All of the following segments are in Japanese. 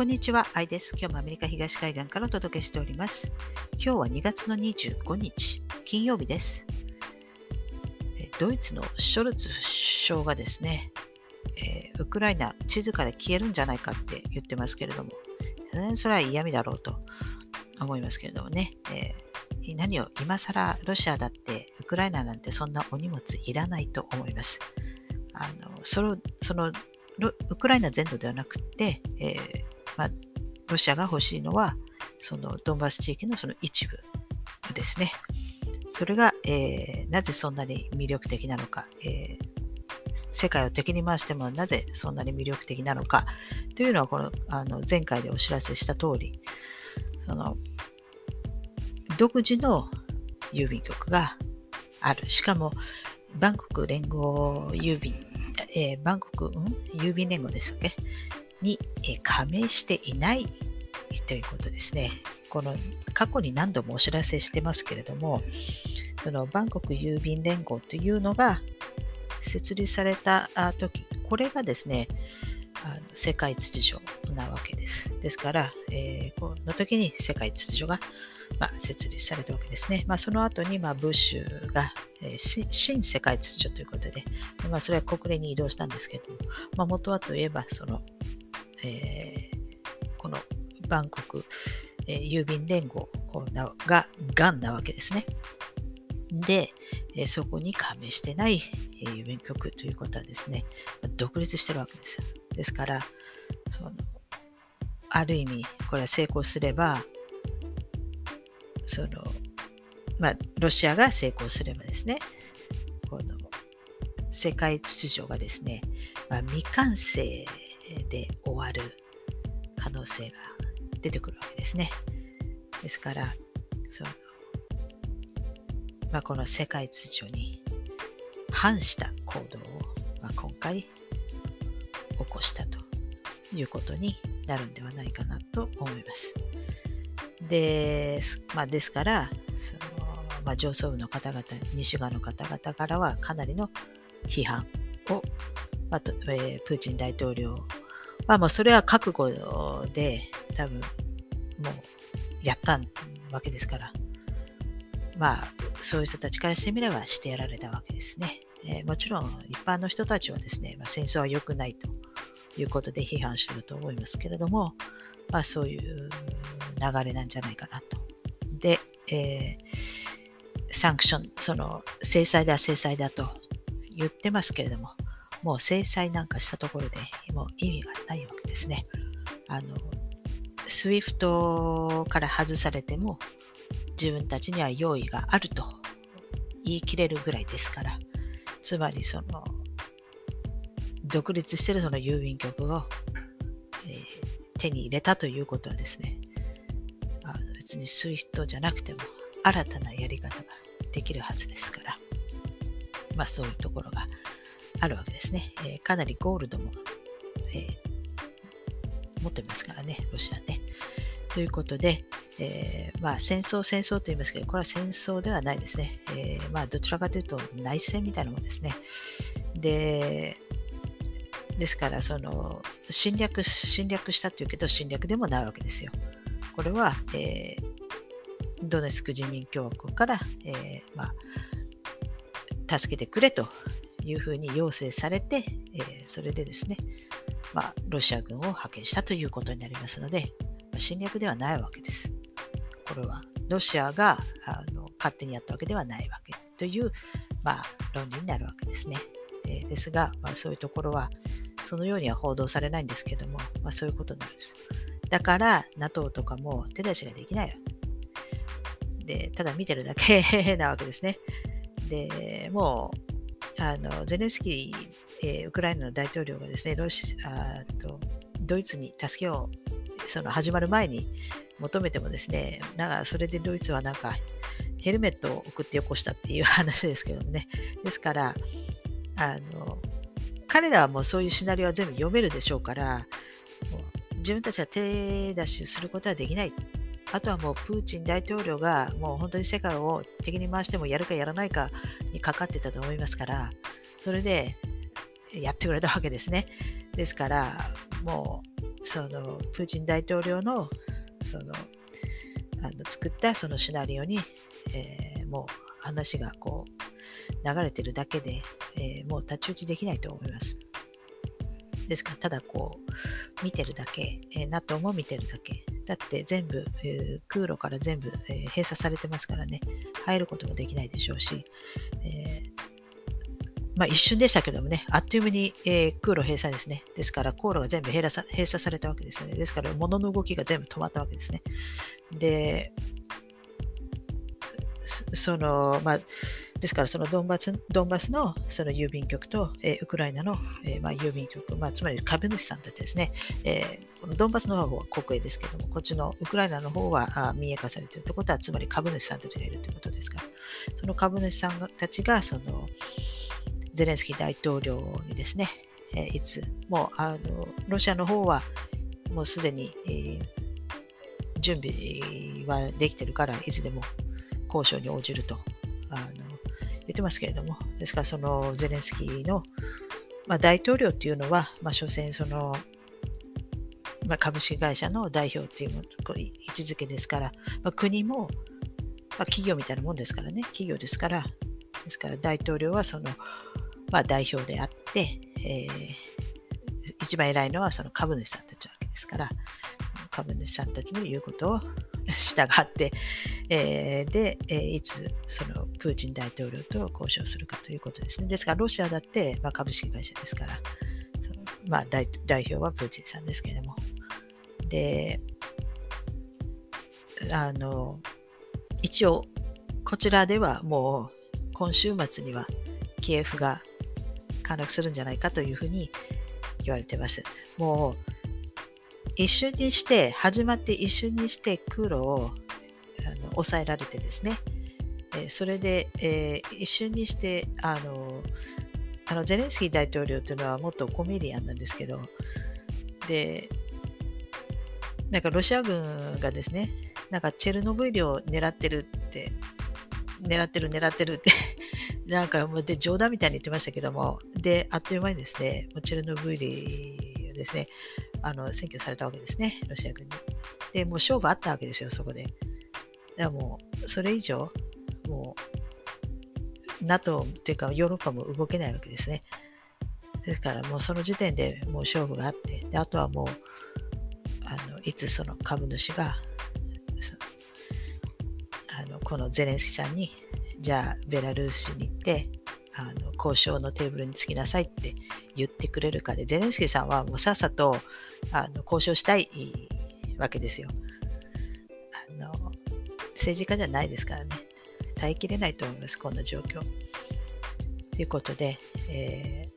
こんにちは、アイです。今日もアメリカ東海岸からお届けしております。今日は2月の25日、金曜日です。ドイツのショルツ首相がですね、えー、ウクライナ地図から消えるんじゃないかって言ってますけれども、それは嫌味だろうと思いますけれどもね、えー、何を今更ロシアだってウクライナなんてそんなお荷物いらないと思います。あのそのそのウクライナ全土ではなくて、えーまあ、ロシアが欲しいのは、そのドンバス地域のその一部ですね。それが、えー、なぜそんなに魅力的なのか、えー、世界を敵に回してもなぜそんなに魅力的なのか。というのはこのあの前回でお知らせした通りその独自の郵便局がある。しかもバンコク連合郵便、えー、バンコク、うん、郵便連合でしたっけ？に加盟していないということですね。この過去に何度もお知らせしてますけれども、そのバンコク郵便連合というのが設立された時、これがですね、あの世界秩序なわけです。ですから、えー、この時に世界秩序が、まあ、設立されたわけですね。まあ、その後に、まあ、ブッシュが、えー、新世界秩序ということで、まあ、それは国連に移動したんですけども、まあ、元はといえば、そのえー、このバンコク、えー、郵便連合ががんなわけですね。で、えー、そこに加盟してない、え郵便局ということはですね、独立してるわけですよ。ですから、そのある意味、これは成功すれば、その、まあ、ロシアが成功すればですね、この世界秩序がですね、まあ、未完成で終わる可能性が出てくるわけですね。ですから、そのまあ、この世界秩序に反した行動を、まあ、今回起こしたということになるんではないかなと思います。でまあ、ですから、そのまあ、上層部の方々、西側の方々からはかなりの批判を、まあえー、プーチン大統領まあもうそれは覚悟で多分もうやったわけですから、まあそういう人たちからしてみればしてやられたわけですね。えー、もちろん一般の人たちはですね、まあ、戦争は良くないということで批判してると思いますけれども、まあそういう流れなんじゃないかなと。で、えー、サンクション、その制裁だ制裁だと言ってますけれども、もう制裁なんかしたところで意味がないわけですね。あの、SWIFT から外されても自分たちには用意があると言い切れるぐらいですから、つまりその、独立してるその郵便局を、えー、手に入れたということはですね、あ別に SWIFT じゃなくても新たなやり方ができるはずですから、まあそういうところがあるわけですね。えー、かなりゴールドも、えー、持ってますからね、ロシアね。ということで、えー、まあ、戦争、戦争と言いますけど、これは戦争ではないですね。えー、まあ、どちらかというと内戦みたいなものですね。で、ですから、その侵略、侵略したというけど、侵略でもないわけですよ。これは、えー、ドネスク人民共和国から、えまあ、助けてくれというふうに要請されて、え、それでですね、まあ、ロシア軍を派遣したということになりますので、ま、侵略ではないわけです。これはロシアがあの勝手にやったわけではないわけという、まあ、論理になるわけですね。えー、ですが、まあ、そういうところはそのようには報道されないんですけども、まあ、そういうことなんです。だから NATO とかも手出しができないで、ただ見てるだけ なわけですね。で、もうあのゼレンスキー、えー、ウクライナの大統領がですねロシあとドイツに助けをその始まる前に求めてもですねなんかそれでドイツはなんかヘルメットを送ってよこしたっていう話ですけどもね。ですからあの彼らはもうそういうシナリオは全部読めるでしょうから自分たちが手出しすることはできない。あとはもうプーチン大統領がもう本当に世界を敵に回してもやるかやらないかにかかってたと思いますから、それでやってくれたわけですね。ですから、もうそのプーチン大統領のそのあの作ったそのシナリオに、えー、もう話がこう流れてるだけで、えー、もう太刀打ちできないと思います。ですから、ただこう、見てるだけ、えー、NATO も見てるだけ。だって全部、えー、空路から全部、えー、閉鎖されてますからね、入ることもできないでしょうし、えー、まあ一瞬でしたけどもね、あっという間に、えー、空路閉鎖ですね。ですから、航路が全部閉鎖閉鎖されたわけですよね。ですから、物の動きが全部止まったわけですね。で、その、まあ、ですから、そのドンバスドンバスのその郵便局と、えー、ウクライナの、えーまあ、郵便局、まあ、つまり株主さんたちですね、えー、このドンバスの方は国営ですけども、こっちのウクライナの方はあ民営化されているということは、つまり株主さんたちがいるということですから、その株主さんたちがそのゼレンスキー大統領にですね、えー、いつもうあのロシアの方はもうすでに、えー、準備はできてるから、いつでも交渉に応じるとあの言ってますけれども、ですからそのゼレンスキーの、まあ、大統領っていうのは、まあ、所詮その、まあ、株式会社の代表っていう位置づけですから、まあ、国も、まあ、企業みたいなもんですからね、企業ですから、ですから大統領はその、まあ、代表であって、えー、一番偉いのはその株主さんたちなわけですから、株主さんたちの言うことを従って、えー、で、えー、いつそのプーチン大統領と交渉するかということですね。ですから、ロシアだって、まあ、株式会社ですから、まあ代、代表はプーチンさんですけれども。で、あの、一応、こちらではもう今週末にはキエフが陥落するんじゃないかというふうに言われてます。もう一瞬にして、始まって一瞬にして空路をあの抑えられてですね、えそれで、えー、一瞬にして、あの、あのゼレンスキー大統領というのはもっとコメディアンなんですけど、で、なんかロシア軍がですね、なんかチェルノブイリを狙ってるって、狙ってる狙ってるってなんかもうで冗談みたいに言ってましたけども、で、あっという間にですね、チェルノブイリをですね、あの占拠されたわけですね、ロシア軍に。で、もう勝負あったわけですよ、そこで。だからもう、それ以上、もう、NATO っていうかヨーロッパも動けないわけですね。ですからもうその時点でもう勝負があって、であとはもう、あのいつその株主が、あのこのゼレンスキーさんに、じゃあベラルーシに行って、あの交渉のテーブルに着きなさいって言ってくれるかで、ゼレンスキーさんはもうさっさとあの交渉したいわけですよあの。政治家じゃないですからね。耐えきれないと思います、こんな状況。ということで、え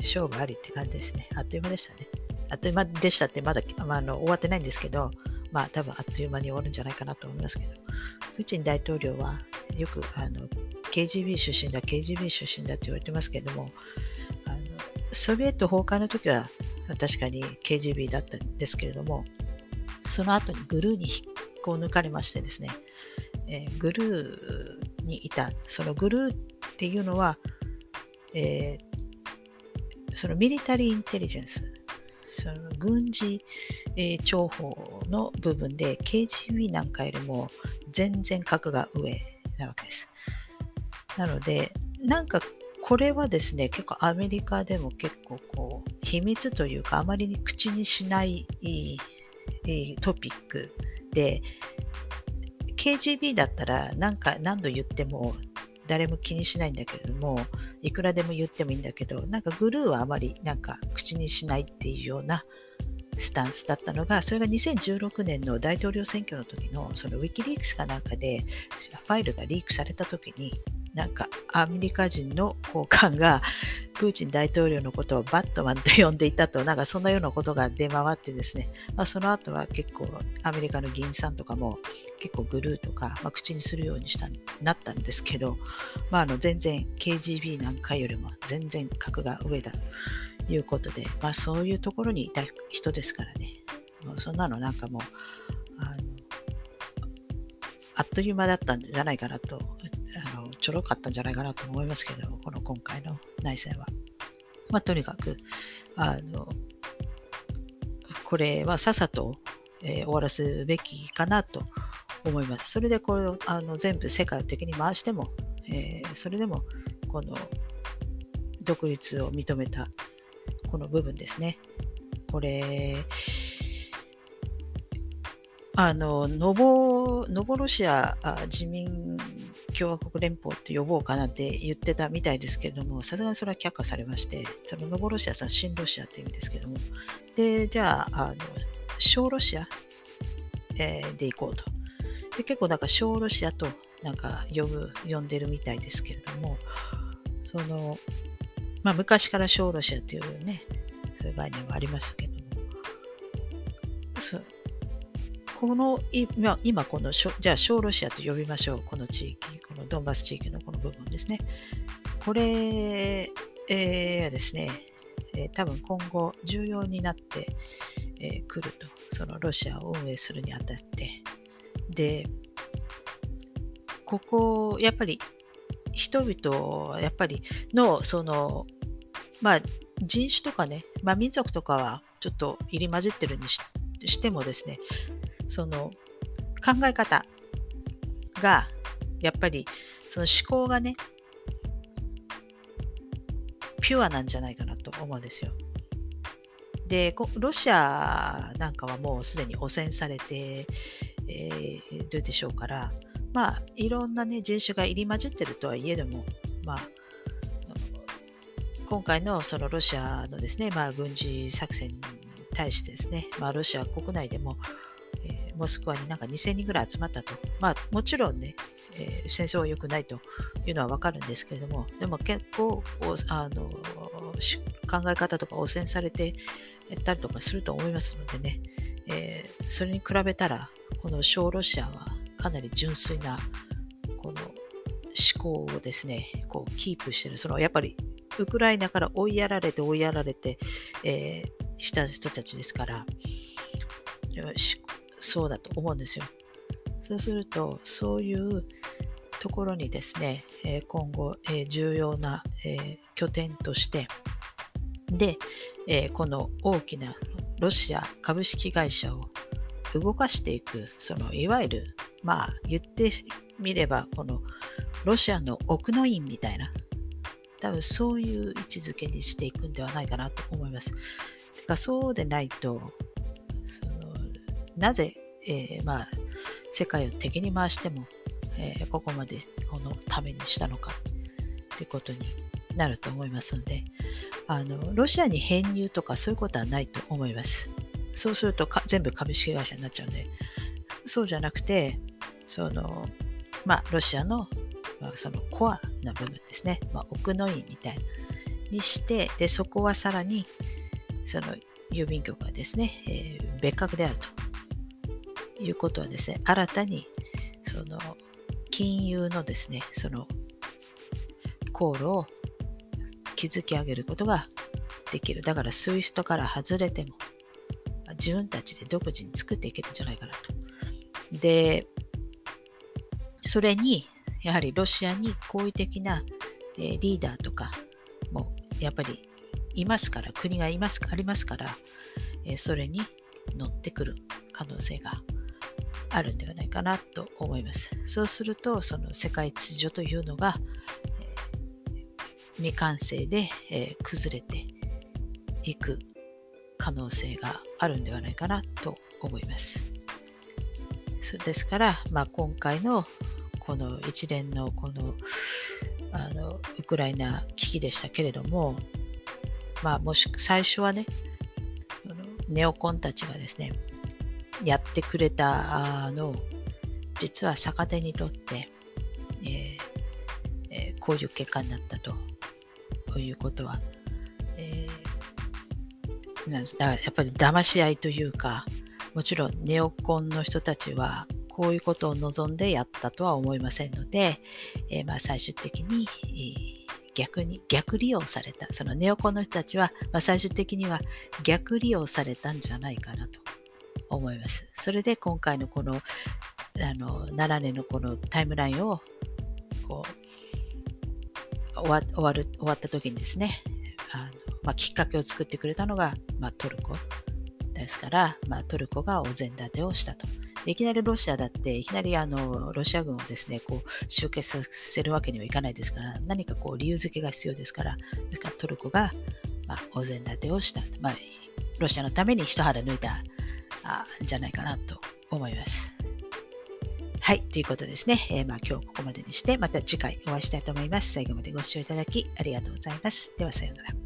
ー、勝負ありって感じですね。あっという間でしたね。あっという間でしたってまだ、まあ、あの終わってないんですけど、まあ多分あっという間に終わるんじゃないかなと思いますけど、プーチン大統領はよくあの KGB 出身だ、KGB 出身だって言われてますけども、あのソビエト崩壊の時は確かに KGB だったんですけれども、その後にグルーに引っこ抜かれましてですね、えー、グルーにいた、そのグルーっていうのは、えー、そのミリタリーインテリジェンス、その軍事、えー、情報の部分で KGB なんかよりも全然格が上なわけです。なので、なんかこれはですね、結構アメリカでも結構こう、秘密というか、あまりに口にしないトピックで、KGB だったら何か何度言っても誰も気にしないんだけれども、いくらでも言ってもいいんだけど、なんかグルーはあまりなんか口にしないっていうようなスタンスだったのが、それが2016年の大統領選挙の時のそのウィキリークスかなんかでファイルがリークされた時に、なんかアメリカ人の高官がプーチン大統領のことをバットマンと呼んでいたと、なんかそんなようなことが出回ってですね、まあ、その後は結構アメリカの議員さんとかも結構グルーとか、まあ、口にするようにしたなったんですけど、まあ、あの全然 KGB なんかよりも全然格が上だ。いうことで、まあ、そういうところにいた人ですからね、もうそんなのなんかもうあのあっという間だったんじゃないかなとあのちょろかったんじゃないかなと思いますけど、この今回の内戦は。まあ、とにかく、あの、これはさっさと、えー、終わらすべきかなと思います。それでこれをあの全部世界的に回しても、えー、それでもこの独立を認めたこの部分ですね。これ、あの、ノボ、ノボロシア自民共和国連邦って呼ぼうかなって言ってたみたいですけれども、さすがにそれは却下されまして、そのノボロシアさん、新ロシアって言うんですけども、で、じゃあ、あの小ロシア、えー、で行こうと。で、結構なんか小ロシアとなんか呼ぶ、呼んでるみたいですけれども、その、まあ昔から小ロシアっていうね、そういう概念はありましたけども、そうこの今、今このじゃあ小ロシアと呼びましょう。この地域、このドンバス地域のこの部分ですね。これ、えー、ですね、え、多分今後重要になってく、えー、ると。そのロシアを運営するにあたって。で、ここ、やっぱり人々、やっぱりの、その、まあ、人種とかね、まあ、民族とかはちょっと入り混じってるにしてもですね、その考え方がやっぱりその思考がねピュアなんじゃないかなと思うんですよ。でロシアなんかはもうすでに汚染されて、えー、るでしょうからまあいろんなね人種が入り混じってるとはいえどもまあ今回のそのロシアのですね、まあ、軍事作戦に対してですね、まあ、ロシア国内でもえモスクワになんか2000人ぐらい集まったと。まあもちろんね、えー、戦争は良くないというのはわかるんですけれども、でも結構あの考え方とか汚染されてたりとかすると思いますのでね、えー、それに比べたら、この小ロシアはかなり純粋なこの思考をですね、こうキープしてる。そのやっぱりウクライナから追いやられて追いやられて、えー、した人たちですから、そうだと思うんですよ。そうすると、そういうところにですね、え今後、え重要な、え拠点として、で、えこの大きなロシア株式会社を動かしていく、そのいわゆる、まあ言ってみれば、このロシアの奥の院みたいな、多分そういう位置づけにしていくんではないかなと思います。てかそうでないとその、なぜ、えー、まあ、世界を敵に回しても、えー、ここまでこのためにしたのかということになると思いますのであのロシアに編入とかそういうことはないと思いますそうすると全部株式会社になっちゃうのでそうじゃなくてそのまあロシアの、まあ、そのコアな部分ですね、まあ、奥の院みたいにしてでそこはさらにその郵便局がですね、えー、別格であるということはですね、新たにその金融のですね、その航路を築き上げることができる。だから SWIFT から外れても自分たちで独自に作っていけるんじゃないかなと。で、それにやはりロシアに好意的な、えリーダーとかもやっぱりいますから、国がいますありますから、えそれに乗ってくる可能性があるんではないかなと思います。そうすると、その世界秩序というのが、未完成で、え、崩れていく可能性があるんではないかなと思います。ですから、まあ、今回のこの一連のこのあのウクライナ危機でしたけれども、まあ、もし最初はね、ネオコンたちがですね、やってくれたのを実は逆手にとって、えーえー、こういう結果になったということは、えー、なんだやっぱり騙し合いというかもちろんネオコンの人たちはこういうことを望んでやったとは思いませんので、えー、まあ最終的に、えー、逆に逆利用されたそのネオコの人たちは、まあ、最終的には逆利用されたんじゃないかなと思います。それで今回のこのあの7年のこのタイムラインをこう終わ終わる終わった時にですねあの、まあ、きっかけを作ってくれたのが、まあ、トルコですから、まあ、トルコがお膳立てをしたと。いきなりロシアだって、いきなりあのロシア軍をですね、こう集結させるわけにはいかないですから、何かこう理由付けが必要ですから、ですからトルコが、まあ、お膳立てをした。まあ、ロシアのために一肌抜いたんじゃないかなと思います。はい、ということですね。えー、まあ、今日ここまでにして、また次回お会いしたいと思います。最後までご視聴いただきありがとうございます。では、さようなら。